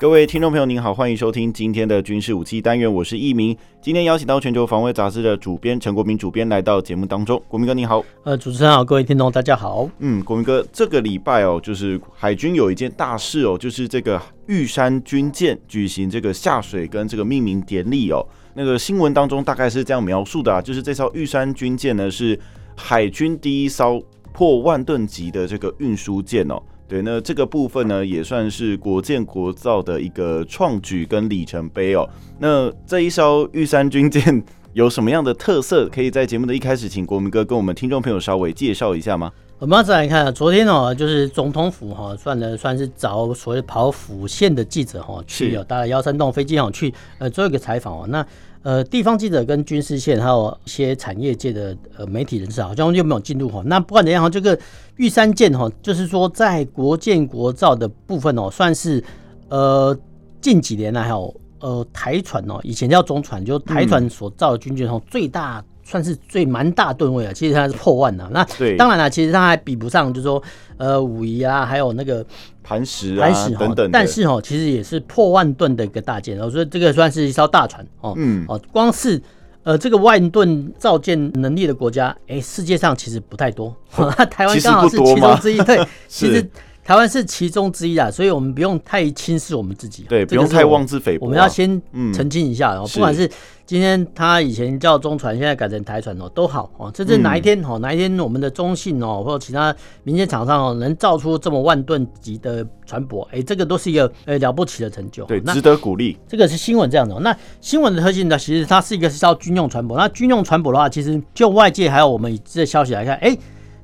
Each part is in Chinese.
各位听众朋友，您好，欢迎收听今天的军事武器单元，我是易明。今天邀请到全球防卫杂志的主编陈国民主编来到节目当中。国民哥，你好。呃，主持人好，各位听众大家好。嗯，国民哥，这个礼拜哦，就是海军有一件大事哦，就是这个玉山军舰举行这个下水跟这个命名典礼哦。那个新闻当中大概是这样描述的啊，就是这艘玉山军舰呢是海军第一艘破万吨级的这个运输舰哦。对，那这个部分呢，也算是国建国造的一个创举跟里程碑哦。那这一艘玉山军舰 有什么样的特色？可以在节目的一开始，请国民哥跟我们听众朋友稍微介绍一下吗？我们要再来看，昨天哦，就是总统府哈，算的算是找所谓跑府线的记者哈去有搭了幺三洞飞机哦去呃做一个采访哦。那呃，地方记者跟军事线还有一些产业界的呃媒体人士好像就没有进入哈。那不管怎样哈，这个玉山舰哈，就是说在国建国造的部分哦，算是呃近几年来还有呃台船哦，以前叫中船，就台船所造的军舰哈，最大算是最蛮大吨位啊。其实它是破万的。那当然了，其实它还比不上，就是说呃武夷啊，还有那个。磐石啊，石等等，但是哦，其实也是破万吨的一个大舰，所以这个算是一艘大船哦。嗯，哦，光是呃这个万吨造舰能力的国家，哎、欸，世界上其实不太多。台湾刚好是其中之一，对，其实台湾是其中之一啊，所以我们不用太轻视我们自己，对，不用太妄自菲薄、啊。我们要先澄清一下，然后不管是。今天他以前叫中船，现在改成台船哦，都好哦。这是哪一天哦？哪一天我们的中信哦，或者其他民间厂商哦，能造出这么万吨级的船舶？哎，这个都是一个呃了不起的成就，对，值得鼓励。这个是新闻这样的。那新闻的特性呢？其实它是一个是叫军用船舶。那军用船舶的话，其实就外界还有我们这消息来看，哎，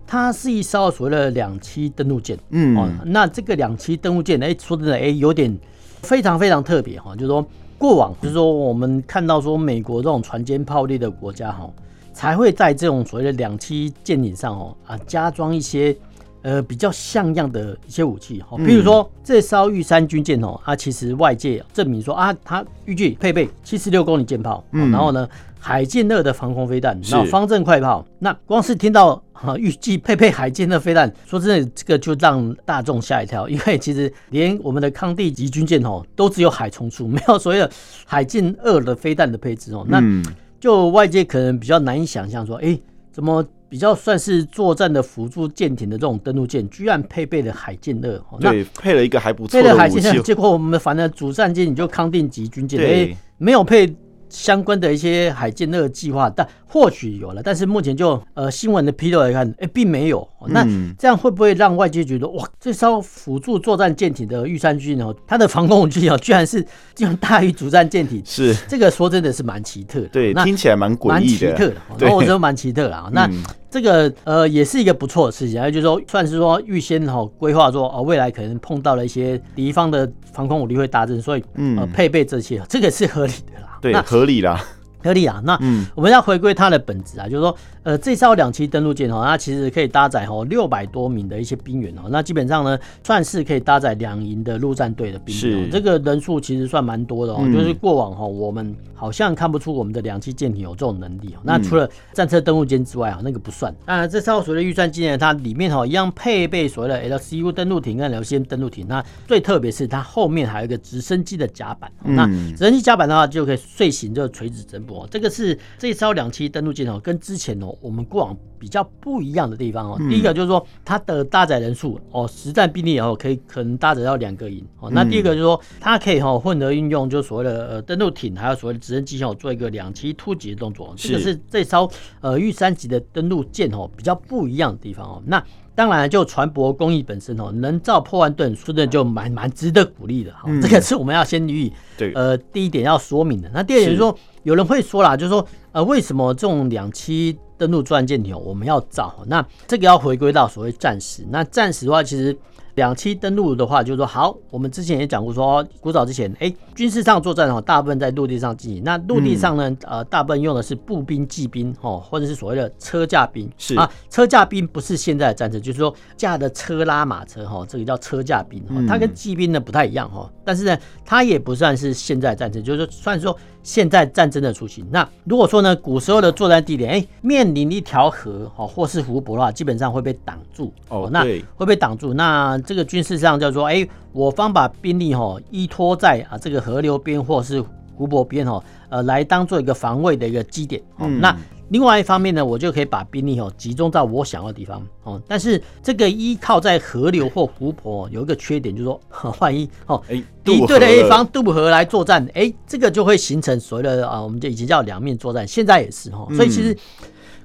它是一艘所谓的两栖登陆舰。嗯，哦，那这个两栖登陆舰，哎，说真的，哎，有点非常非常特别哈，就是说。过往就是说，我们看到说，美国这种船坚炮利的国家哈，才会在这种所谓的两栖舰艇上哦啊加装一些呃比较像样的一些武器哈，比如说这艘玉山军舰哦，它其实外界证明说啊，它预计配备七十六公里舰炮，然后呢。海剑二的防空飞弹，然后方阵快炮，那光是听到哈预计配备海剑二飞弹，说真的，这个就让大众吓一跳，因为其实连我们的康帝级军舰哦，都只有海冲出，没有所谓的海剑二的飞弹的配置哦。那就外界可能比较难以想象说，哎，怎么比较算是作战的辅助舰艇的这种登陆舰，居然配备了海剑二？对，配了一个还不错的武器。结果我们反正主战舰你就康定级军舰，哎，没有配。相关的一些海建那个计划，但或许有了，但是目前就呃新闻的披露来看，哎、欸，并没有。那这样会不会让外界觉得哇，这艘辅助作战舰艇的玉山军哦？它的防空武器哦，居然是竟然大于主战舰艇？是这个说真的是蛮奇特的。对，听起来蛮诡异的。蛮奇特的，然后我觉得蛮奇特的啊。那这个呃也是一个不错的事情，就是说算是说预先哈规划说哦，未来可能碰到了一些敌方的防空武力会大增，所以呃配备这些，这个是合理的啦。对，合理啦。合理啊，那我们要回归它的本质啊，就是说，呃，这艘两栖登陆舰哦，它其实可以搭载哦六百多名的一些兵员哦，那基本上呢，算是可以搭载两营的陆战队的兵员，这个人数其实算蛮多的哦。就是过往哈，我们好像看不出我们的两栖舰艇有这种能力哦。那除了战车登陆舰之外啊，那个不算。啊，这艘所谓的预算舰呢，它里面哈一样配备所谓的 LCU 登陆艇跟 LCM 登陆艇。那最特别是它后面还有一个直升机的甲板。那直升机甲板的话，就可以遂行这个垂直整补。这个是这艘两栖登陆舰哦，跟之前哦我们过往比较不一样的地方哦。第一个就是说它的搭载人数哦，实战兵力哦可以可能搭载到两个营哦。那第二个就是说它可以哈混合运用，就所谓的呃登陆艇还有所谓的直升机哦，做一个两栖突击的动作。这个是这艘呃玉山级的登陆舰哦比较不一样的地方哦。那当然就船舶工艺本身哦，能造破万吨，说的就蛮蛮值得鼓励的哈。这个是我们要先予以对呃第一点要说明的。那第二点就是说。有人会说啦，就是说，呃，为什么这种两栖登陆作战舰艇我们要造？那这个要回归到所谓战时。那战时的话，其实，两栖登陆的话，就是说好，我们之前也讲过说，说古早之前，哎，军事上作战哦，大部分在陆地上进行。那陆地上呢，嗯、呃，大部分用的是步兵、骑兵哦，或者是所谓的车驾兵。是啊，车驾兵不是现在的战车，就是说驾的车拉马车哈，这个叫车驾兵。它跟骑兵呢不太一样哈，但是呢，它也不算是现在战争，就是说算说现在战争的雏形。那如果说呢，古时候的作战地点，哎，面临一条河哈，或是湖泊的话，基本上会被挡住哦，那会被挡住。那这个军事上叫做，哎，我方把兵力哈依托在啊这个河流边或是湖泊边哈，呃，来当做一个防卫的一个基点。嗯，那。另外一方面呢，我就可以把兵力哦集中到我想要的地方哦。但是这个依靠在河流或湖泊有一个缺点，就是说，万一哦，敌对的一方渡河来作战，哎，这个就会形成所谓的啊，我们就以前叫两面作战，现在也是哈。所以其实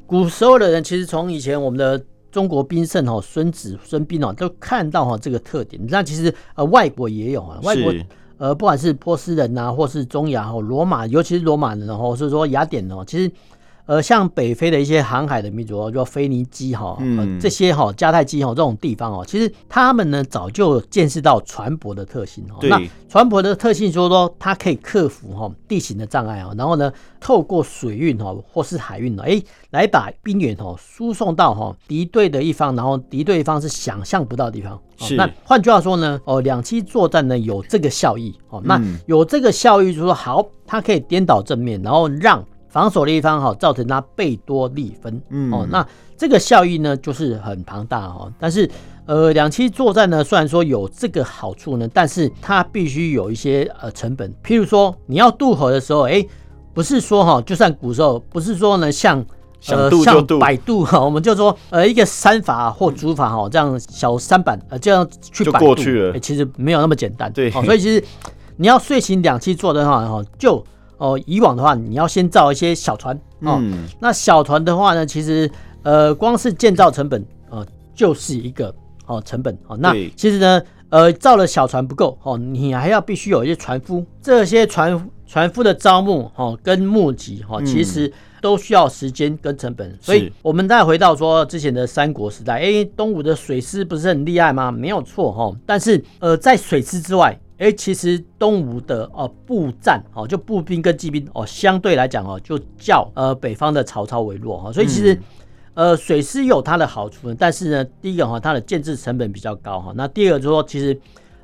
古时候的人，其实从以前我们的中国兵圣哈孙子孙膑哦，都看到哈这个特点。那其实呃外国也有啊，外国呃不管是波斯人呐，或是中亚哦罗马，尤其是罗马人哦，是说雅典哦，其实。呃，像北非的一些航海的民族，叫腓尼基哈，这些哈迦太基哈这种地方哦，其实他们呢早就见识到船舶的特性哦。那船舶的特性就是说，它可以克服哈地形的障碍啊，然后呢，透过水运哈或是海运哎，来把兵员哦输送到哈敌对的一方，然后敌对一方是想象不到的地方。是。那换句话说呢，哦，两栖作战呢有这个效益哦。那有这个效益就是说，好，它可以颠倒正面，然后让。防守的一方哈，造成他倍多利分，嗯哦，那这个效益呢就是很庞大哦。但是呃，两栖作战呢，虽然说有这个好处呢，但是它必须有一些呃成本。譬如说你要渡河的时候，哎，不是说哈，就算古时候不是说呢，像呃像摆渡哈，我们就说呃一个三法或竹法哈，这样小三板呃这样去摆渡，过去了，其实没有那么简单。对，所以其实你要遂行两栖作战的话哈，就哦，以往的话，你要先造一些小船哦。嗯、那小船的话呢，其实呃，光是建造成本呃，就是一个哦成本哦。那其实呢，呃，造了小船不够哦，你还要必须有一些船夫，这些船船夫的招募哦跟募集哦，其实都需要时间跟成本。嗯、所以，我们再回到说之前的三国时代，哎，东吴的水师不是很厉害吗？没有错哈。但是呃，在水师之外。哎，其实东吴的哦步战哦，就步兵跟骑兵哦，相对来讲哦，就较呃北方的曹操为弱哈。所以其实呃水师有它的好处，但是呢，第一个哈，它的建制成本比较高哈。那第二个就是说，其实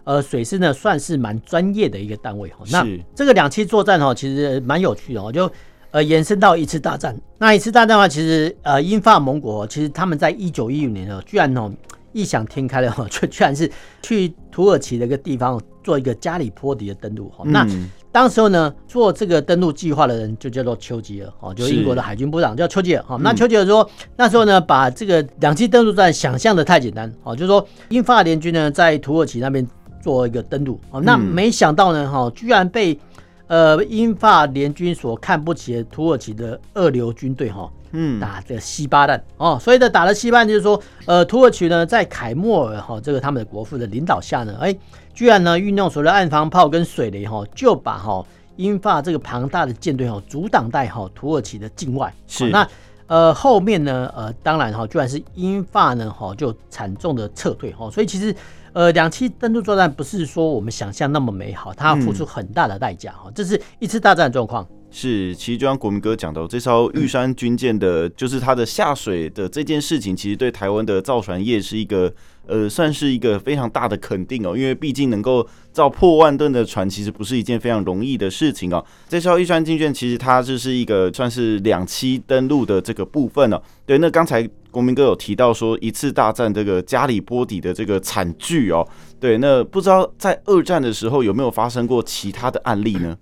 呃水师呢算是蛮专业的一个单位哈。那这个两栖作战哈，其实蛮有趣的哦，就呃延伸到一次大战。那一次大战的话，其实呃英法盟国其实他们在一九一五年哦，居然哦。异想天开的哈，就居然是去土耳其的一个地方做一个加里波迪的登陆哈。那当时候呢，做这个登陆计划的人就叫做丘吉尔哦，就英国的海军部长叫丘吉尔哈。那丘吉尔说，那时候呢，把这个两栖登陆战想象的太简单哦，就是说英法联军呢在土耳其那边做一个登陆哦，那没想到呢哈，居然被呃英法联军所看不起的土耳其的二流军队哈。嗯，打的稀巴烂哦，所以呢，打的稀巴烂就是说，呃，土耳其呢，在凯末尔哈这个他们的国父的领导下呢，哎，居然呢运用所谓的岸防炮跟水雷哈，就把哈英法这个庞大的舰队哈阻挡在哈土耳其的境外。是那呃后面呢，呃当然哈，居然是英法呢哈就惨重的撤退哈，所以其实呃两栖登陆作战不是说我们想象那么美好，它要付出很大的代价哈，这是一次大战的状况。是，其实就像国民哥讲到，这艘玉山军舰的，就是它的下水的这件事情，其实对台湾的造船业是一个，呃，算是一个非常大的肯定哦。因为毕竟能够造破万吨的船，其实不是一件非常容易的事情哦。这艘玉山军舰其实它就是一个算是两栖登陆的这个部分哦。对，那刚才国民哥有提到说一次大战这个加里波底的这个惨剧哦。对，那不知道在二战的时候有没有发生过其他的案例呢？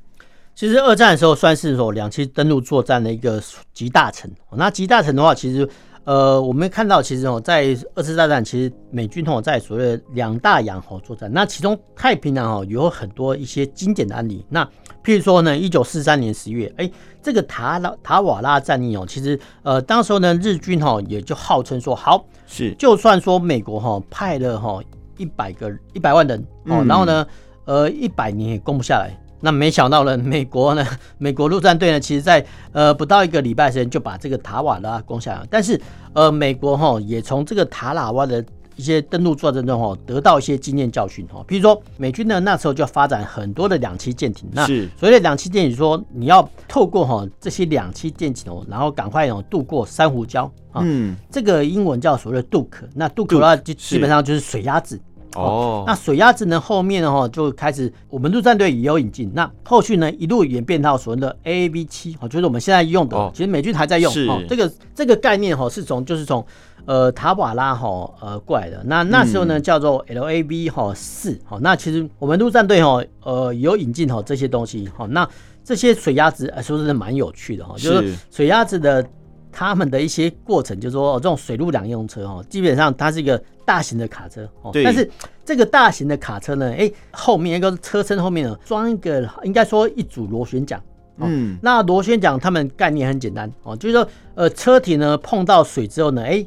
其实二战的时候算是说两栖登陆作战的一个集大成。那集大成的话，其实呃，我们看到其实哦，在二次大战，其实美军哦在所谓的两大洋哈作战。那其中太平洋哦有很多一些经典的案例。那譬如说呢，一九四三年十月，哎，这个塔拉塔瓦拉战役哦，其实呃，当时候呢，日军哈也就号称说，好是，就算说美国哈派了哈一百个一百万人哦，然后呢，呃，一百年也攻不下来。那没想到呢，美国呢，美国陆战队呢，其实在呃不到一个礼拜时间就把这个塔瓦拉攻下来。但是呃，美国哈也从这个塔瓦拉的一些登陆作战中哈，得到一些经验教训哈。比如说美军呢那时候就发展很多的两栖舰艇，那所谓的两栖舰艇说你要透过哈这些两栖舰艇哦，然后赶快哦渡过珊瑚礁啊，嗯，这个英文叫所谓的杜克，那杜克呢就基本上就是水鸭子。哦，那水鸭子呢？后面呢？哈，就开始我们陆战队也有引进。那后续呢，一路演变到所谓的 AAV 七，哦，就是我们现在用的。其实美军还在用。是。这个这个概念哈，是从就是从呃塔瓦拉哈呃过来的。那那时候呢，叫做 LAV 哈四。好，那其实我们陆战队哈呃有引进哈这些东西。好，那这些水鸭子说真的蛮有趣的哈，就是水鸭子的。他们的一些过程，就是说，这种水陆两用车哦，基本上它是一个大型的卡车哦。但是这个大型的卡车呢，哎，后面一个车身后面呢装一个，应该说一组螺旋桨。嗯，那螺旋桨他们概念很简单哦，就是说，呃，车体呢碰到水之后呢，哎。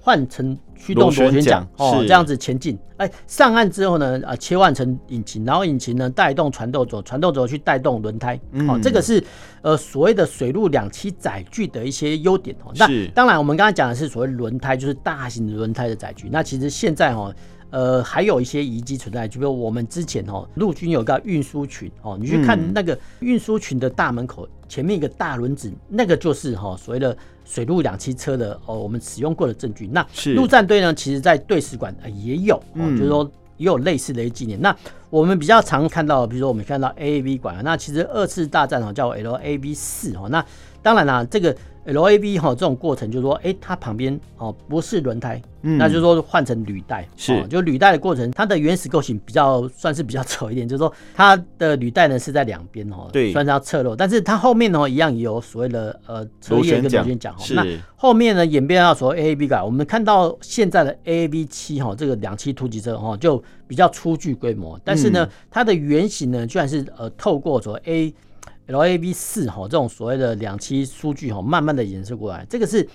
换成驱动螺旋桨哦，这样子前进。哎，上岸之后呢，啊，切换成引擎，然后引擎呢带动传动轴，传动轴去带动轮胎。哦，这个是呃所谓的水陆两栖载具的一些优点哦。那当然，我们刚才讲的是所谓轮胎，就是大型的轮胎的载具。那其实现在哈。呃，还有一些遗迹存在，就比如我们之前哦，陆军有个运输群哦，你去看那个运输群的大门口前面一个大轮子，那个就是哈所谓的水陆两栖车的哦，我们使用过的证据。那陆战队呢，其实在队史馆也有，哦，就是说也有类似的一些纪念。那我们比较常看到，比如说我们看到 AAV 馆，那其实二次大战哦叫 LAV 四哦，那当然啦，这个。L A V 哈这种过程就是说，哎、欸，它旁边哦不是轮胎，嗯，那就是说换成履带，是、哦，就履带的过程，它的原始构型比较算是比较丑一点，就是说它的履带呢是在两边哦，对，算是要侧漏，但是它后面呢一样也有所谓的呃车叶跟螺旋桨，那后面呢演变到所谓 AAB 改，我们看到现在的 AAB 七哈这个两栖突击车哈就比较初具规模，但是呢、嗯、它的原型呢居然是呃透过所谓 A L A V 四哈这种所谓的两栖数据哈，慢慢的演示过来，这个是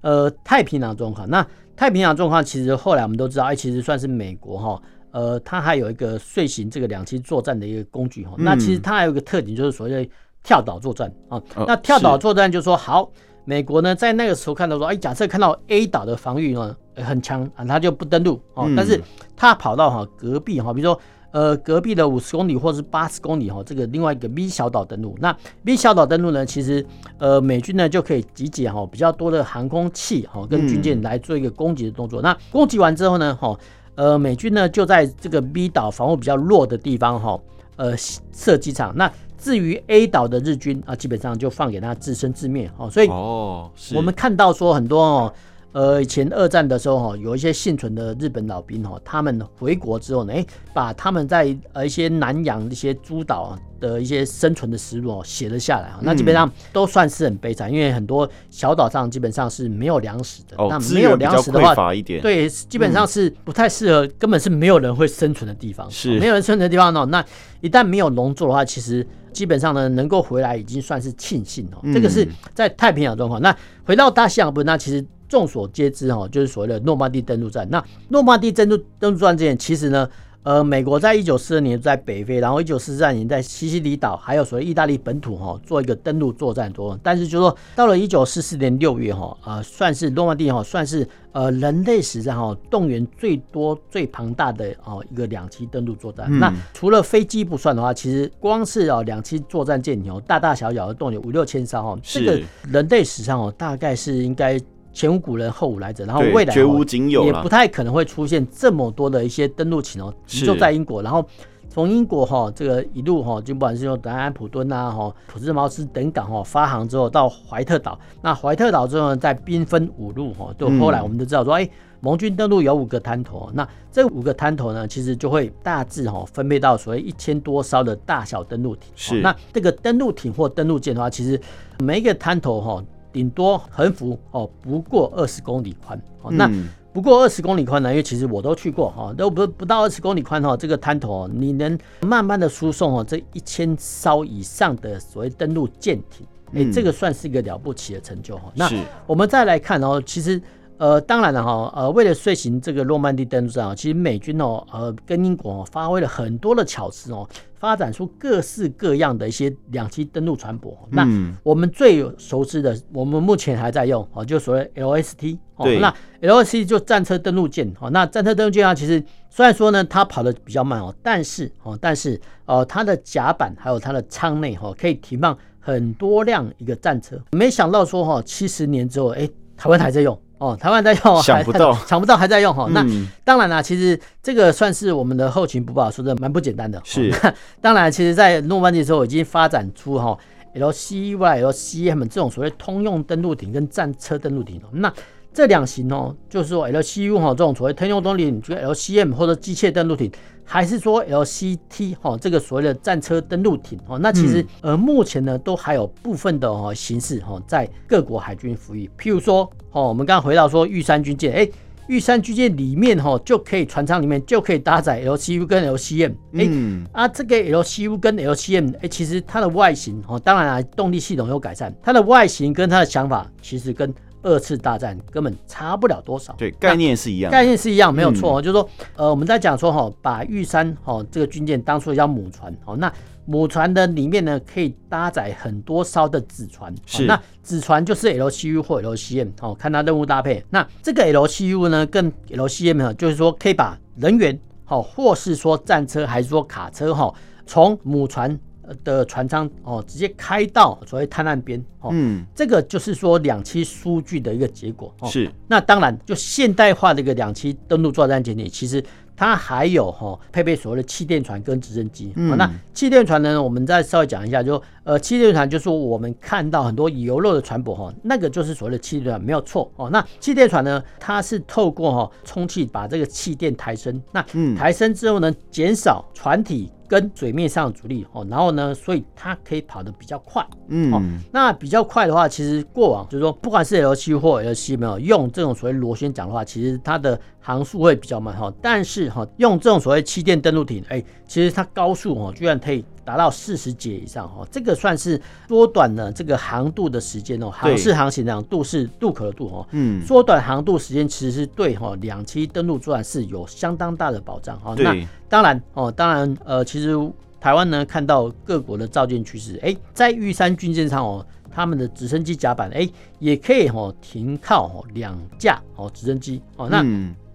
呃太平洋状况。那太平洋状况其实后来我们都知道，哎，其实算是美国哈，呃，它还有一个遂行这个两栖作战的一个工具哈。那其实它还有一个特点，就是所谓的跳岛作战啊。那跳岛作战就是说，好，美国呢在那个时候看到说，哎，假设看到 A 岛的防御呢很强啊，它就不登陆哦，但是它跑到哈隔壁哈，比如说。呃，隔壁的五十公里或是八十公里哈，这个另外一个 B 小岛登陆。那 B 小岛登陆呢，其实呃美军呢就可以集结哈比较多的航空器哈跟军舰来做一个攻击的动作。嗯、那攻击完之后呢，哈呃美军呢就在这个 B 岛防护比较弱的地方哈呃设机场。那至于 A 岛的日军啊，基本上就放给他自生自灭哦。所以哦，我们看到说很多哦。呃，以前二战的时候哈，有一些幸存的日本老兵哈，他们回国之后呢，哎，把他们在呃一些南洋一些诸岛的一些生存的实录写了下来，那基本上都算是很悲惨，因为很多小岛上基本上是没有粮食的，那没有粮食的话，对，基本上是不太适合，根本是没有人会生存的地方，是没有人生存的地方呢。那一旦没有农作的话，其实基本上呢，能够回来已经算是庆幸哦。这个是在太平洋状况。那回到大西洋部分，那其实。众所皆知哈，就是所谓的诺曼底登陆战。那诺曼底登陆登陆战之前，其实呢，呃，美国在一九四二年在北非，然后一九四三年在西西里岛，还有所谓意大利本土哈，做一个登陆作战作用。但是就说到了一九四四年六月哈，呃，算是诺曼底哈，算是呃人类史上哈动员最多最庞大的哦一个两栖登陆作战。嗯、那除了飞机不算的话，其实光是哦两栖作战舰艇大大小小的动员五六千艘哈，这个人类史上哦大概是应该。前无古人后无来者，然后未来绝无仅有，也不太可能会出现这么多的一些登陆艇哦。就在英国，然后从英国哈这个一路哈，就不管是用德安普敦啊、哈普兹茅斯等港哈发航之后，到怀特岛。那怀特岛之后呢，再兵分五路哈，就后来我们都知道说，哎，盟军登陆有五个滩头，那这五个滩头呢，其实就会大致哈分配到所谓一千多艘的大小登陆艇。是，那这个登陆艇或登陆舰的话，其实每一个滩头哈。顶多横幅哦，不过二十公里宽哦。那不过二十公里宽呢？因为其实我都去过哈，都不不到二十公里宽哈。这个滩头你能慢慢的输送哦，这一千艘以上的所谓登陆舰艇，哎，这个算是一个了不起的成就哈。那我们再来看哦，其实呃，当然了哈，呃，为了遂行这个诺曼底登陆战啊，其实美军哦，呃，跟英国发挥了很多的巧思哦。发展出各式各样的一些两栖登陆船舶，那我们最熟知的，我们目前还在用哦，就所谓 LST 哦，那 LST 就战车登陆舰哦，那战车登陆舰啊，其实虽然说呢，它跑得比较慢哦，但是哦，但是呃，它的甲板还有它的舱内哈，可以停放很多辆一个战车。没想到说哈，七十年之后，哎，台湾还在用。哦，台湾在用，想不到，想不到还在用哈。那当然啦，其实这个算是我们的后勤补保，说的蛮不简单的。是，当然，其实，在诺曼底的时候已经发展出哈 LCY、LCM 这种所谓通用登陆艇跟战车登陆艇。那这两型哦，就是说 LCU 哈这种所谓通用登陆艇，就 LCM 或者机械登陆艇。还是说 LCT 哈，这个所谓的战车登陆艇哦，那其实呃目前呢都还有部分的哦形式哈，在各国海军服役。譬如说哦，我们刚刚回到说玉山军舰，哎，玉山军舰里面哈就可以船舱里面就可以搭载 LCU 跟 LCM，哎啊这个 LCU 跟 LCM，哎其实它的外形哦，当然啊动力系统有改善，它的外形跟它的想法其实跟。二次大战根本差不了多少，对，概念是一样，概念是一样，没有错、嗯、就是说，呃，我们在讲说哈，把玉山哈这个军舰当做叫母船，哦，那母船的里面呢，可以搭载很多艘的子船，是，那子船就是 LCU 或 LCM，哦，看它任务搭配。那这个 LCU 呢，跟 LCM 呢，就是说可以把人员，好，或是说战车，还是说卡车，哈，从母船。的船舱哦，直接开到所谓滩岸边哦，嗯，这个就是说两栖数据的一个结果哦。是，那当然就现代化的一个两栖登陆作战潜艇，其实它还有哈配备所谓的气垫船跟直升机。嗯，那气垫船呢，我们再稍微讲一下，就呃气垫船就是说我们看到很多油漏的船舶哈，那个就是所谓的气垫船，没有错哦。那气垫船呢，它是透过哈充气把这个气垫抬升，那抬升之后呢，减少船体。跟水面上的阻力哦，然后呢，所以它可以跑得比较快，嗯，那比较快的话，其实过往就是说，不管是 L 七或 L 七没有用这种所谓螺旋桨的话，其实它的航速会比较慢哈。但是哈，用这种所谓气垫登陆艇，哎，其实它高速哦，居然可以达到四十节以上哈，这个算是缩短了这个航渡的时间哦，航是航行的渡是渡口的渡哦，嗯，缩短航渡时间其实是对哈两栖登陆作战是有相当大的保障哈。那当然哦，当然呃，其实台湾呢看到各国的造舰趋势，哎，在玉山军舰上哦，他们的直升机甲板哎也可以哦停靠哦两架哦直升机哦，那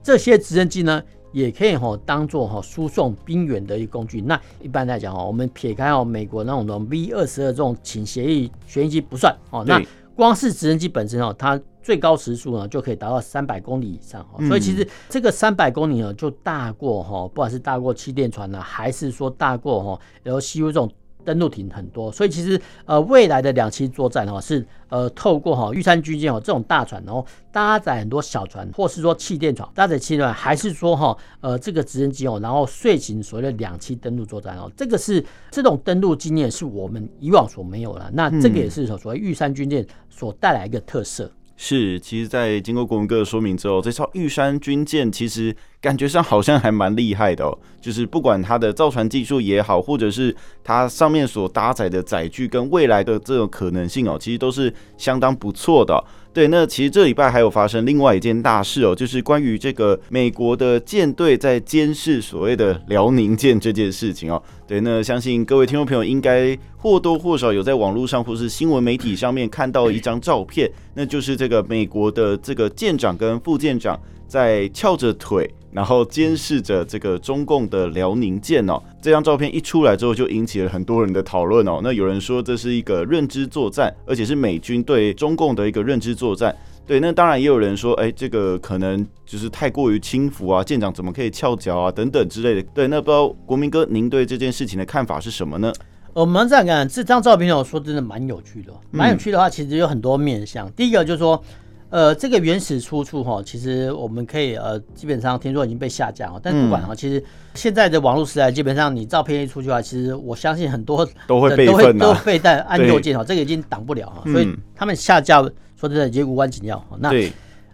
这些直升机呢也可以哈当做哈输送兵员的一个工具。那一般来讲哈，我们撇开哦美国那种的 V 二十二这种倾斜翼旋翼机不算哦，那光是直升机本身哦，它最高时速呢，就可以达到三百公里以上哦，所以其实这个三百公里呢，就大过哈，不管是大过气垫船呢，还是说大过哈 LCU 这种登陆艇很多。所以其实呃，未来的两栖作战哦，是呃透过哈玉山军舰哦这种大船，然后搭载很多小船，或是说气垫船搭载气垫船，还是说哈呃这个直升机哦，然后遂行所谓的两栖登陆作战哦，这个是这种登陆经验是我们以往所没有的。那这个也是所谓玉山军舰所带来一个特色。是，其实，在经过国文哥的说明之后，这艘玉山军舰其实感觉上好像还蛮厉害的哦。就是不管它的造船技术也好，或者是它上面所搭载的载具跟未来的这种可能性哦，其实都是相当不错的。对，那其实这礼拜还有发生另外一件大事哦，就是关于这个美国的舰队在监视所谓的辽宁舰这件事情哦。对，那相信各位听众朋友应该或多或少有在网络上或是新闻媒体上面看到一张照片，那就是这个美国的这个舰长跟副舰长在翘着腿。然后监视着这个中共的辽宁舰哦，这张照片一出来之后，就引起了很多人的讨论哦。那有人说这是一个认知作战，而且是美军对中共的一个认知作战。对，那当然也有人说，哎，这个可能就是太过于轻浮啊，舰长怎么可以翘脚啊，等等之类的。对，那不知道国民哥您对这件事情的看法是什么呢？我们这样看，这张照片我说真的蛮有趣的，蛮有趣的话，其实有很多面向。第一个就是说。呃，这个原始出处哈，其实我们可以呃，基本上听说已经被下架哈，但不管哈，其实现在的网络时代，基本上你照片一出去的话，其实我相信很多都会备份、啊、都会被带按右键哈，这个已经挡不了哈，所以他们下架说真的也无关紧要。那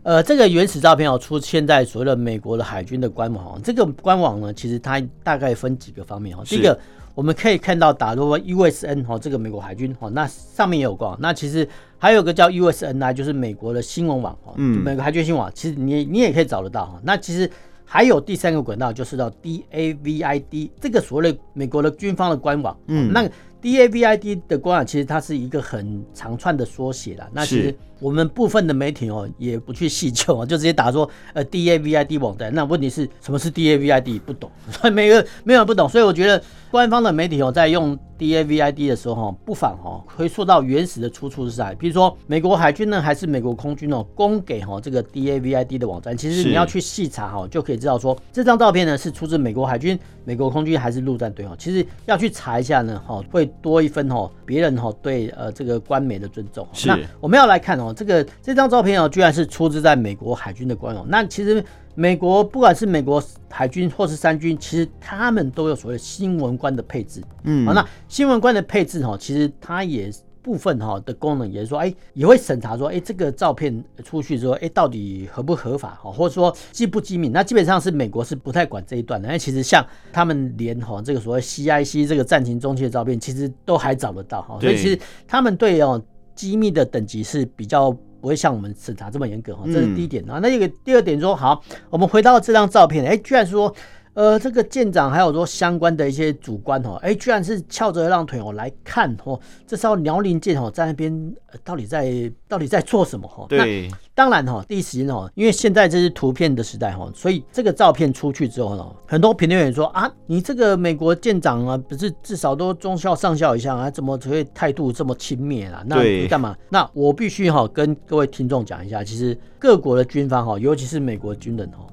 呃，这个原始照片哦，出现在所谓的美国的海军的官网，这个官网呢，其实它大概分几个方面哈，第一个。我们可以看到打入 USN 哈，这个美国海军哈，那上面也有光。那其实还有个叫 USNI，就是美国的新闻网哈，嗯，美国海军新闻网，其实你你也可以找得到哈。那其实还有第三个管道，就是到 DAVID 这个所谓的美国的军方的官网，嗯，那 DAVID 的官网其实它是一个很长串的缩写啦。那其实我们部分的媒体哦也不去细究啊，就直接打说呃 DAVID 网站。那问题是什么是 DAVID 不懂，所 以每个没有人不懂，所以我觉得官方的媒体哦在用 DAVID 的时候哈，不妨哈回溯到原始的出处是啥，比如说美国海军呢还是美国空军哦供给哈这个 DAVID 的网站，其实你要去细查哈就可以知道说这张照片呢是出自美国海军、美国空军还是陆战队哦，其实要去查一下呢哈会。多一分哦，别人哦对呃这个官媒的尊重。是，那我们要来看哦，这个这张照片哦，居然是出自在美国海军的官网。那其实美国不管是美国海军或是三军，其实他们都有所谓新闻官的配置。嗯，好，那新闻官的配置哈，其实它也。部分哈的功能也是说，哎，也会审查说，哎，这个照片出去之后，哎，到底合不合法哈，或者说机不机密？那基本上是美国是不太管这一段的。那其实像他们连哈这个所谓 CIC 这个战情中期的照片，其实都还找得到哈。所以其实他们对哦机密的等级是比较不会像我们审查这么严格哈。这是第一点啊。那一个第二点说，好，我们回到这张照片，哎，居然说。呃，这个舰长还有说相关的一些主官哦，哎，居然是翘着二郎腿哦来看哦，这时候辽宁舰哦在那边到底在到底在做什么哈？对，当然哈，第一时间哦，因为现在这是图片的时代哈，所以这个照片出去之后呢，很多评论员说啊，你这个美国舰长啊，不是至少都中校上校以上啊，怎么会态度这么轻蔑啊？那你干嘛？那我必须哈跟各位听众讲一下，其实各国的军方哈，尤其是美国军人哈。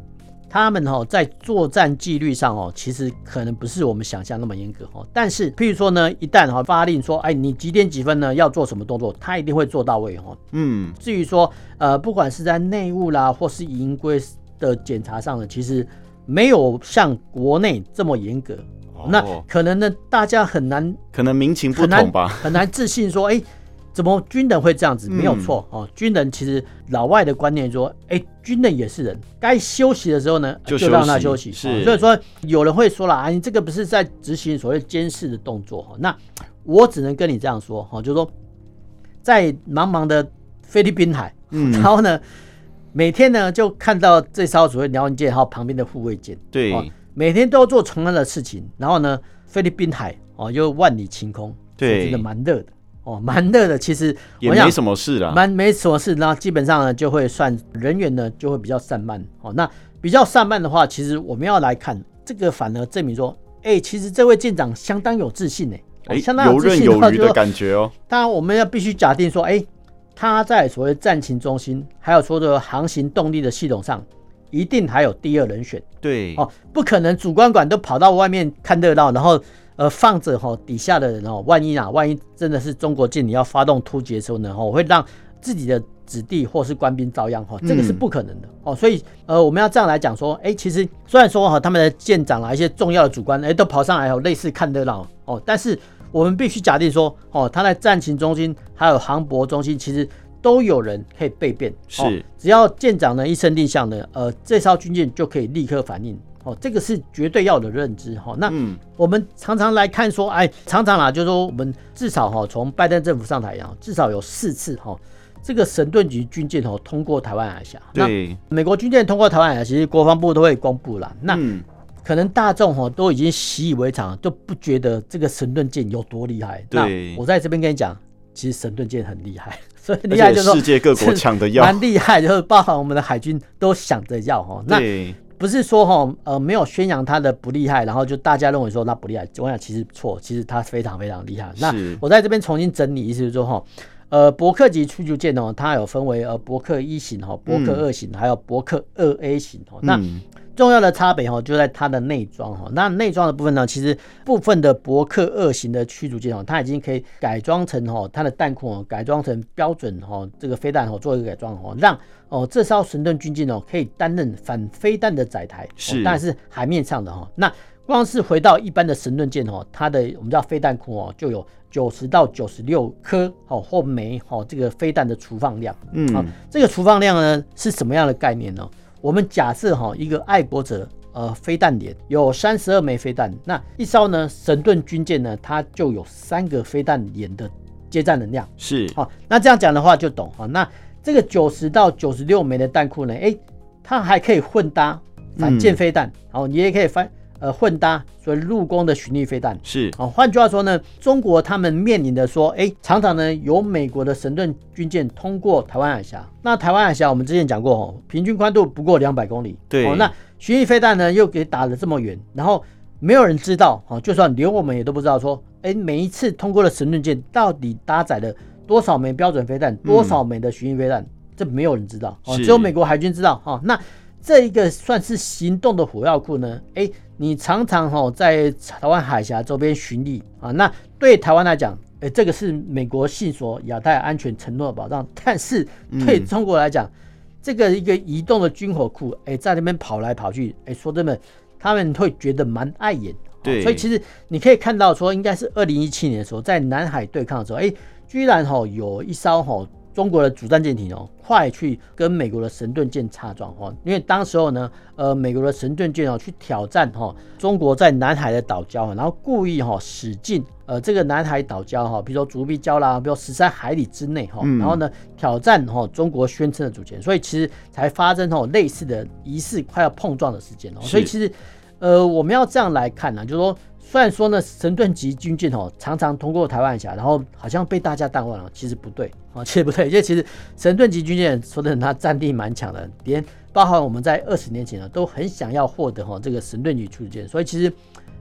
他们哈在作战纪律上哦，其实可能不是我们想象那么严格哦。但是，譬如说呢，一旦哈发令说，哎，你几点几分呢要做什么动作，他一定会做到位哦。嗯。至于说，呃，不管是在内务啦，或是营规的检查上呢，其实没有像国内这么严格。哦。那可能呢，大家很难，可能民情不同吧，很难自信说，哎。怎么军人会这样子？没有错哦，军人其实老外的观念说，哎，军人也是人，该休息的时候呢，就让他休息。是，所以说有人会说了啊，你这个不是在执行所谓监视的动作哈？那我只能跟你这样说哈，就是说在茫茫的菲律宾海，嗯 然后呢，每天呢就看到这艘所谓辽宁舰还有旁边的护卫舰，对，每天都要做同样的事情，然后呢，菲律宾海哦又万里晴空，对，真的蛮热的。哦，蛮热的，其实也没什么事啦，蛮没什么事。那基本上呢，就会算人员呢就会比较散漫。哦，那比较散漫的话，其实我们要来看这个，反而证明说，哎、欸，其实这位舰长相当有自信呢，哎、欸，相当有自信游刃有余的感觉哦。当然，我们要必须假定说，哎、欸，他在所谓战情中心，还有说的航行动力的系统上，一定还有第二人选。对，哦，不可能主官管都跑到外面看热闹，然后。呃，放着哈底下的人哦，万一啊，万一真的是中国舰，你要发动突击的时候呢，哦，会让自己的子弟或是官兵遭殃哈，这个是不可能的哦。所以呃，我们要这样来讲说，哎，其实虽然说哈，他们的舰长啊，一些重要的主官哎，都跑上来哦，类似看热闹哦，但是我们必须假定说，哦，他在战情中心还有航舶中心，其实都有人可以备变，是，只要舰长呢一声令下呢，呃，这艘军舰就可以立刻反应。哦，这个是绝对要的认知哈。那我们常常来看说，哎，常常啦，就是说我们至少哈，从拜登政府上台以后，至少有四次哈，这个神盾局军舰哦通过台湾海峡。对，美国军舰通过台湾海峡，其实国防部都会公布了。那可能大众哈都已经习以为常，都不觉得这个神盾舰有多厉害。对，那我在这边跟你讲，其实神盾舰很厉害，所以厉害就是说世界各国抢的要，蛮厉害，就是包含我们的海军都想着要哈。那不是说哈呃没有宣扬他的不厉害，然后就大家认为说他不厉害。我想其实错，其实他非常非常厉害。那我在这边重新整理，意思是说哈，呃，伯克级驱逐舰哦，它有分为呃伯克一型哈、伯克二型，还有伯克二 A 型哦。那重要的差别哈，就在它的内装哈。那内装的部分呢，其实部分的伯克二型的驱逐舰哦，它已经可以改装成哈，它的弹库哦，改装成标准哈，这个飞弹哦，做一个改装哦，让哦这艘神盾军舰哦，可以担任反飞弹的载台，是，但是海面上的哈。那光是回到一般的神盾舰哦，它的我们叫飞弹库哦，就有九十到九十六颗哦或枚哦这个飞弹的储放量。嗯，好，这个储放量呢是什么样的概念呢？我们假设哈，一个爱国者呃飞弹连有三十二枚飞弹，那一艘呢神盾军舰呢，它就有三个飞弹连的接战能量。是，好，那这样讲的话就懂哈。那这个九十到九十六枚的弹库呢，哎，它还可以混搭反舰飞弹，好，你也可以翻。呃，混搭所以陆攻的巡弋飞弹。是。啊，换句话说呢，中国他们面临的说，哎，常常呢有美国的神盾军舰通过台湾海峡，那台湾海峡我们之前讲过哦，平均宽度不过两百公里，对，哦，那巡弋飞弹呢又给打得这么远，然后没有人知道，哦，就算连我们也都不知道说，哎，每一次通过的神盾舰到底搭载了多少枚标准飞弹，多少枚的巡弋飞弹，嗯，这没有人知道，哦，只有美国海军知道，哈，哦，那。这一个算是行动的火药库呢？哎，你常常哈在台湾海峡周边巡弋啊，那对台湾来讲，哎，这个是美国信守亚太安全承诺的保障。但是对中国来讲，嗯、这个一个移动的军火库，哎，在那边跑来跑去，哎，说真的，他们会觉得蛮碍眼。对，所以其实你可以看到，说应该是二零一七年的时候，在南海对抗的时候，哎，居然哈有一艘哈。中国的主战舰艇哦，快去跟美国的神盾舰擦撞哦，因为当时候呢，呃，美国的神盾舰哦去挑战哈中国在南海的岛礁，然后故意哈驶进呃这个南海岛礁哈，比如说竹壁礁啦，比如十三海里之内哈，然后呢挑战哈中国宣称的主权，所以其实才发生哈类似的疑似快要碰撞的事件哦，所以其实呃我们要这样来看呢，就是说。虽然说呢，神盾级军舰哦，常常通过台湾海峡，然后好像被大家淡忘了，其实不对啊，其实不对，因为其实神盾级军舰说的它战力蛮强的，连包含我们在二十年前呢，都很想要获得哈这个神盾级驱逐舰，所以其实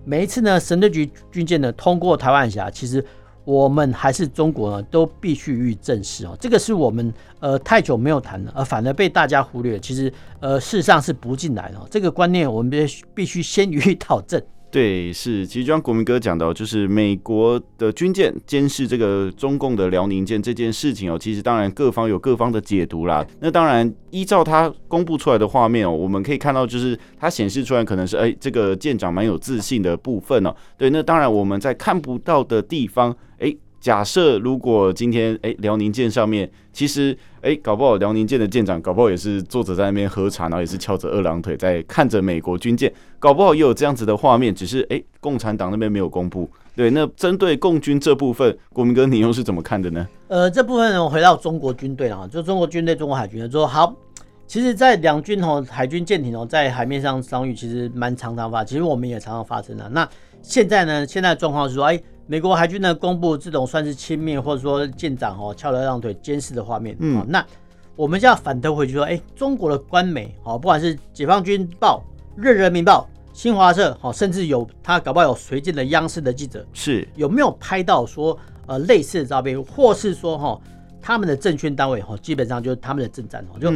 每一次呢，神盾级军舰呢通过台湾海峡，其实我们还是中国呢，都必须予以正视哦，这个是我们呃太久没有谈了，而反而被大家忽略，其实呃事实上是不进来的，这个观念我们必须必须先予以讨证。对，是，其实就像国民哥讲的，就是美国的军舰监视这个中共的辽宁舰这件事情哦，其实当然各方有各方的解读啦。那当然依照他公布出来的画面哦，我们可以看到，就是它显示出来可能是哎，这个舰长蛮有自信的部分哦。对，那当然我们在看不到的地方，哎。假设如果今天哎，辽宁舰上面其实哎，搞不好辽宁舰的舰长搞不好也是坐着在那边喝茶，然后也是翘着二郎腿在看着美国军舰，搞不好也有这样子的画面，只是哎，共产党那边没有公布。对，那针对共军这部分，国民哥你又是怎么看的呢？呃，这部分，我回到中国军队啊，就中国军队、中国海军呢，说好，其实，在两军哦，海军舰艇哦，在海面上相遇，其实蛮常常发，其实我们也常常发生的。那现在呢，现在的状况是说，哎。美国海军呢，公布这种算是轻蔑或者说舰长哦翘了二郎腿监视的画面。嗯，那我们就要反推回去说，哎，中国的官媒哦，不管是解放军报、人人民报、新华社，哦，甚至有他搞不好有随舰的央视的记者，是有没有拍到说呃类似的照片，或是说哈他们的政宣单位哈，基本上就是他们的政战哦，就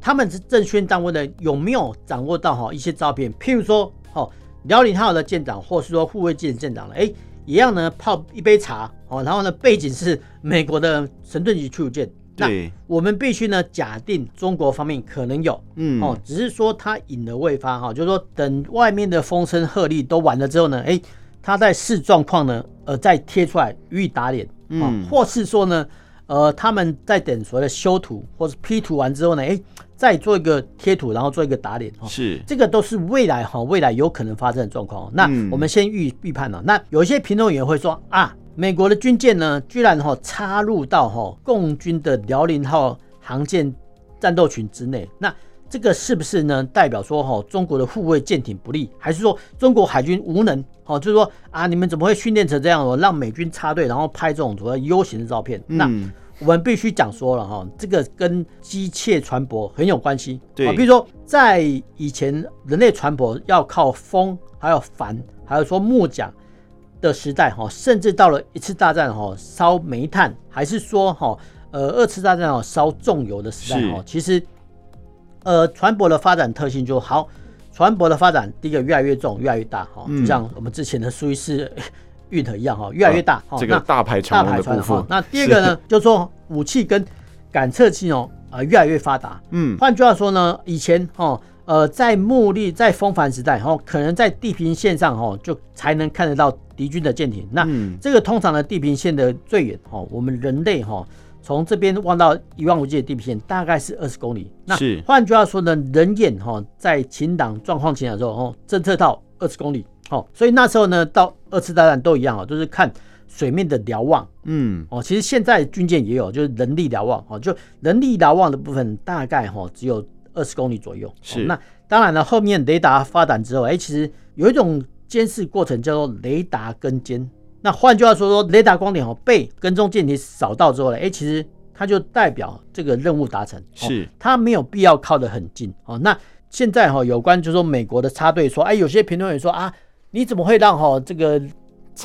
他们是政宣单位的有没有掌握到哈一些照片？譬如说哦辽宁号的舰长，或是说护卫舰舰长了，哎。一样呢，泡一杯茶哦，然后呢，背景是美国的神盾局驱逐舰。那我们必须呢，假定中国方面可能有，嗯，哦，只是说他引而未发哈，就是说等外面的风声鹤唳都完了之后呢，哎，他在视状况呢，呃，再贴出来予以打脸，嗯，或是说呢，呃，他们在等所谓的修图或者 P 图完之后呢，哎。再做一个贴图，然后做一个打脸，是这个都是未来哈，未来有可能发生的状况。那我们先预预判了。那有一些评论员会说啊，美国的军舰呢，居然哈插入到哈共军的辽宁号航舰战斗群之内，那这个是不是呢？代表说哈中国的护卫舰艇不利，还是说中国海军无能？哦，就是说啊，你们怎么会训练成这样哦，让美军插队，然后拍这种所谓 U 型的照片？那。我们必须讲说了哈，这个跟机械船舶很有关系。对，比如说在以前人类船舶要靠风，还有帆，还有说木桨的时代哈，甚至到了一次大战哈烧煤炭，还是说哈呃二次大战哦烧重油的时代哈，其实呃船舶的发展特性就好，船舶的发展第一个越来越重，越来越大哈，就像我们之前的苏伊士。运河一样哈，越来越大。这个大排长龙的部分。那第二个呢，就是说武器跟感测器哦，呃，越来越发达。嗯，换句话说呢，以前哦，呃，在木力在风帆时代哈，可能在地平线上哈，就才能看得到敌军的舰艇。那这个通常的地平线的最远哈，我们人类哈，从这边望到一望无际的地平线大概是二十公里。那换句话说呢，人眼哈，在晴朗状况前的时候哦，侦测到二十公里。哦，所以那时候呢，到二次大战都一样啊，就是看水面的瞭望，嗯，哦，其实现在军舰也有，就是人力瞭望，哦，就人力瞭望的部分大概哈只有二十公里左右。是，那当然了，后面雷达发展之后，哎，其实有一种监视过程叫做雷达跟监。那换句话说说，雷达光点哦被跟踪舰艇扫到之后呢，哎，其实它就代表这个任务达成，是，它没有必要靠得很近。哦，那现在哈有关就是说美国的插队说，哎，有些评论员说啊，你怎么会让哈这个？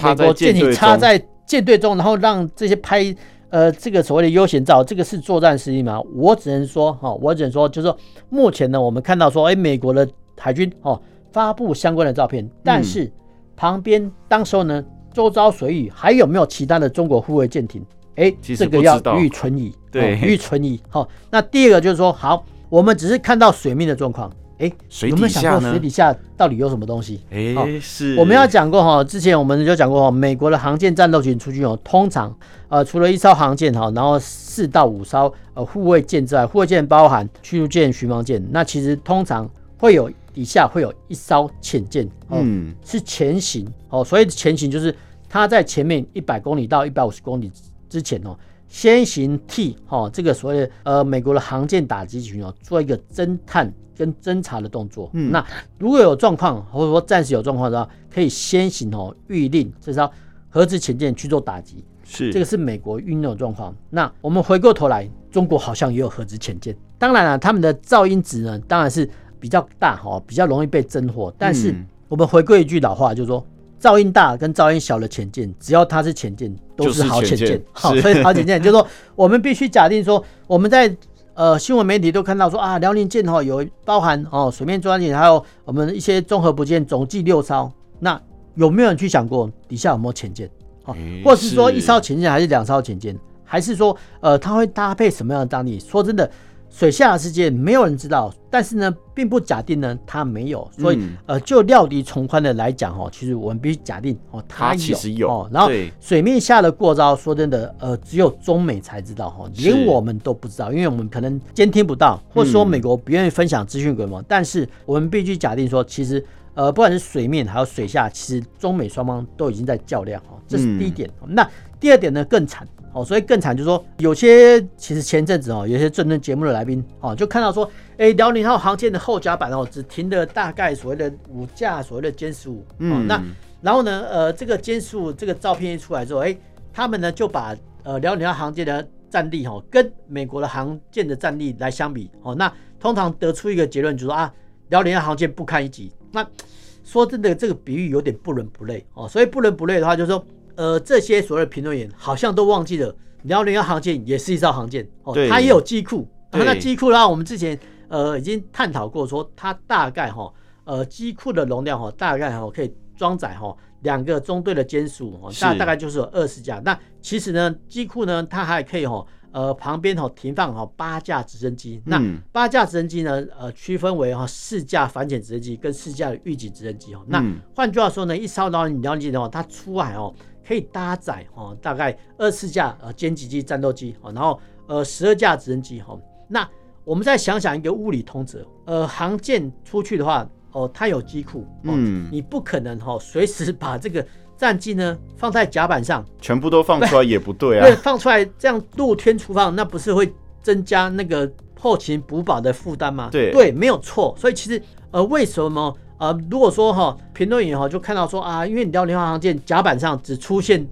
美国舰艇插在舰队中，然后让这些拍呃这个所谓的悠闲照，这个是作战实力吗？我只能说哈，我只能说就是说，目前呢，我们看到说，哎，美国的海军哦发布相关的照片，但是旁边当时候呢，周遭水域还有没有其他的中国护卫舰艇？哎，这个要予以存疑，对，予以存疑。好，那第二个就是说，好，我们只是看到水面的状况。哎，有没有想过水底下到底有什么东西？哎，是我们要讲过哈，之前我们就讲过哈，美国的航舰战斗群出去哦，通常呃除了一艘航舰哈，然后四到五艘呃护卫舰之外，护卫舰包含驱逐舰、巡防舰，那其实通常会有底下会有一艘潜舰，嗯，是潜行哦，所以潜行就是它在前面一百公里到一百五十公里之前哦，先行替哈这个所谓的呃美国的航舰打击群哦做一个侦探。跟侦查的动作，嗯，那如果有状况，或者说暂时有状况的话，可以先行哦预令这艘核子潜舰去做打击，是这个是美国运用的状况。那我们回过头来，中国好像也有核子潜舰，当然了、啊，他们的噪音值呢，当然是比较大哈，比较容易被侦获。但是我们回归一句老话，就是说噪音大跟噪音小的潜舰，只要它是潜舰，都是好潜舰。好，所以好潜舰就是说，我们必须假定说我们在。呃，新闻媒体都看到说啊，辽宁舰哈有包含哦水面装舰，还有我们一些综合补件，总计六艘。那有没有人去想过底下有没有潜舰？哦，或者是说一艘潜舰还是两艘潜舰，还是说呃它会搭配什么样的战力？说真的。水下的世界没有人知道，但是呢，并不假定呢它没有，所以、嗯、呃，就料敌从宽的来讲哦，其实我们必须假定哦，它其实有哦。然后水面下的过招，说真的，呃，只有中美才知道哈，连我们都不知道，因为我们可能监听不到，或者说美国不愿意分享资讯给我们。但是我们必须假定说，其实呃，不管是水面还有水下，其实中美双方都已经在较量哦，这是第一点。嗯、那第二点呢，更惨。哦，所以更惨就是说，有些其实前阵子哦，有些政论节目的来宾哦，就看到说，哎，辽宁号航舰的后甲板哦，只停了大概所谓的五架所谓的歼十五，嗯，那然后呢，呃，这个歼十五这个照片一出来之后，哎，他们呢就把呃辽宁号航舰的战力哈跟美国的航舰的战力来相比，哦，那通常得出一个结论就是说啊，辽宁号航舰不堪一击。那说真的，这个比喻有点不伦不类哦，所以不伦不类的话就是说。呃，这些所谓的评论员好像都忘记了，辽宁号航舰也是一艘航舰哦，它也有机库。然后那机库的话，我们之前呃已经探讨过，说它大概哈呃机库的容量哈大概哈可以装载哈两个中队的歼十五，大大概就是有二十架。那其实呢，机库呢它还可以哈。呃，旁边哈停放哈八架直升机，那八架直升机呢，呃，区分为哈四架反潜直升机跟四架的预警直升机哦。那换句话说呢，一艘辽宁舰的话，它出海哦可以搭载哦大概二十四架呃歼击机战斗机哦，然后呃十二架直升机哈。那我们再想想一个物理通则，呃，航舰出去的话哦，它有机库，嗯，你不可能哈随时把这个。战机呢放在甲板上，全部都放出来也不对啊。对，放出来这样露天出放，那不是会增加那个后勤补保的负担吗？对对，没有错。所以其实呃，为什么呃，如果说哈评论员哈就看到说啊，因为你辽宁号航舰甲板上只出现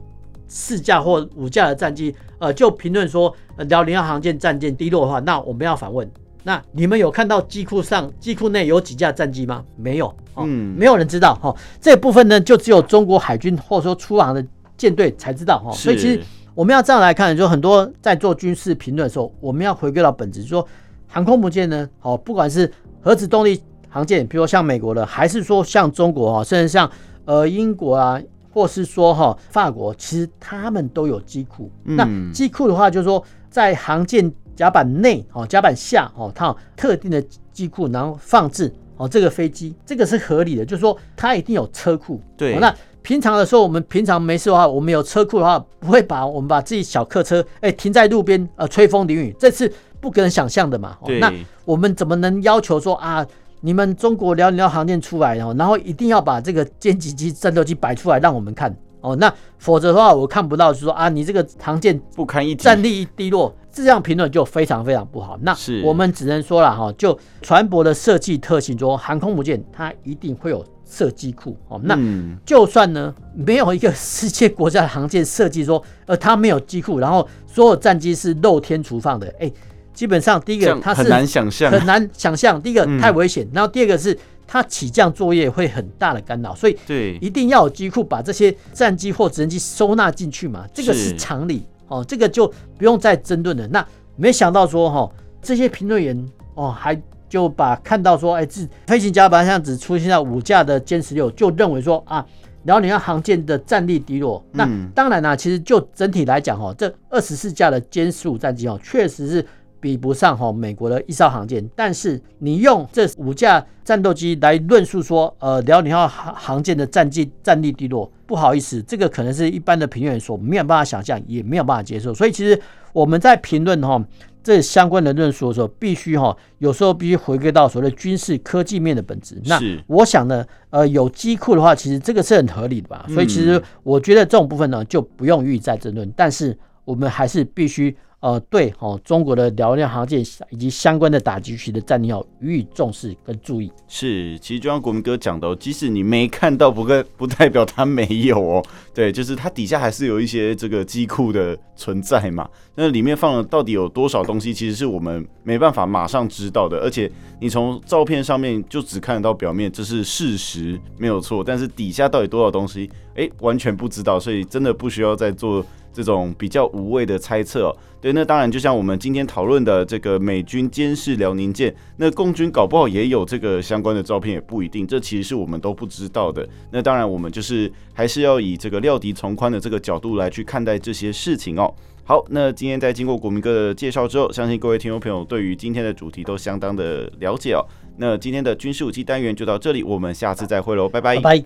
四架或五架的战机，呃，就评论说辽宁号航舰战舰低落的话，那我们要反问。那你们有看到机库上机库内有几架战机吗？没有，嗯，没有人知道哈。这部分呢，就只有中国海军或者说出航的舰队才知道哈。所以其实我们要这样来看，就很多在做军事评论的时候，我们要回归到本质，就是说航空母舰呢，哦，不管是核子动力航舰，比如说像美国的，还是说像中国哈，甚至像呃英国啊，或是说哈法国，其实他们都有机库。那机库的话，就是说在航舰。甲板内哦，甲板下哦，它有特定的机库，然后放置哦这个飞机，这个是合理的，就是说它一定有车库。对，那平常的时候，我们平常没事的话，我们有车库的话，不会把我们把自己小客车哎停在路边呃吹风淋雨，这是不可能想象的嘛。对，那我们怎么能要求说啊，你们中国辽宁号航舰出来哦，然后一定要把这个歼击机、战斗机摆出来让我们看？哦，那否则的话，我看不到，就是说啊，你这个航舰不堪一击，战力一低落，这样评论就非常非常不好。那我们只能说了哈，就船舶的设计特性中，航空母舰它一定会有设机库哦。那就算呢，没有一个世界国家的航舰设计说，呃，它没有机库，然后所有战机是露天存放的，哎，基本上第一个它是很难想象，很难想象。第一个太危险，然后第二个是。它起降作业会很大的干扰，所以对，一定要有机库把这些战机或直升机收纳进去嘛，这个是常理哦，这个就不用再争论了。那没想到说哈，这些评论员哦，还就把看到说，哎，这飞行甲板上只出现了五架的歼十六，就认为说啊，辽宁号航舰的战力低落。那当然啦，其实就整体来讲哦，这二十四架的歼十五战机哦，确实是。比不上哈美国的一艘航舰，但是你用这五架战斗机来论述说，呃，辽宁号航航舰的战绩战力低落，不好意思，这个可能是一般的评论员所没有办法想象，也没有办法接受。所以其实我们在评论哈这相关的论述的时候，必须哈有时候必须回归到所谓的军事科技面的本质。那我想呢，呃，有机库的话，其实这个是很合理的吧？所以其实我觉得这种部分呢，就不用予以再争论。但是我们还是必须。呃，对，哦，中国的辽宁航舰以及相关的打击区的战力要予以重视跟注意。是，其实就像国民哥讲的哦，即使你没看到，不跟不代表它没有哦。对，就是它底下还是有一些这个机库的存在嘛。那里面放了到底有多少东西，其实是我们没办法马上知道的。而且你从照片上面就只看得到表面，这是事实，没有错。但是底下到底多少东西，哎，完全不知道。所以真的不需要再做。这种比较无谓的猜测哦，对，那当然就像我们今天讨论的这个美军监视辽宁舰，那共军搞不好也有这个相关的照片，也不一定，这其实是我们都不知道的。那当然，我们就是还是要以这个料敌从宽的这个角度来去看待这些事情哦。好，那今天在经过国民哥的介绍之后，相信各位听众朋友对于今天的主题都相当的了解哦。那今天的军事武器单元就到这里，我们下次再会喽，拜拜。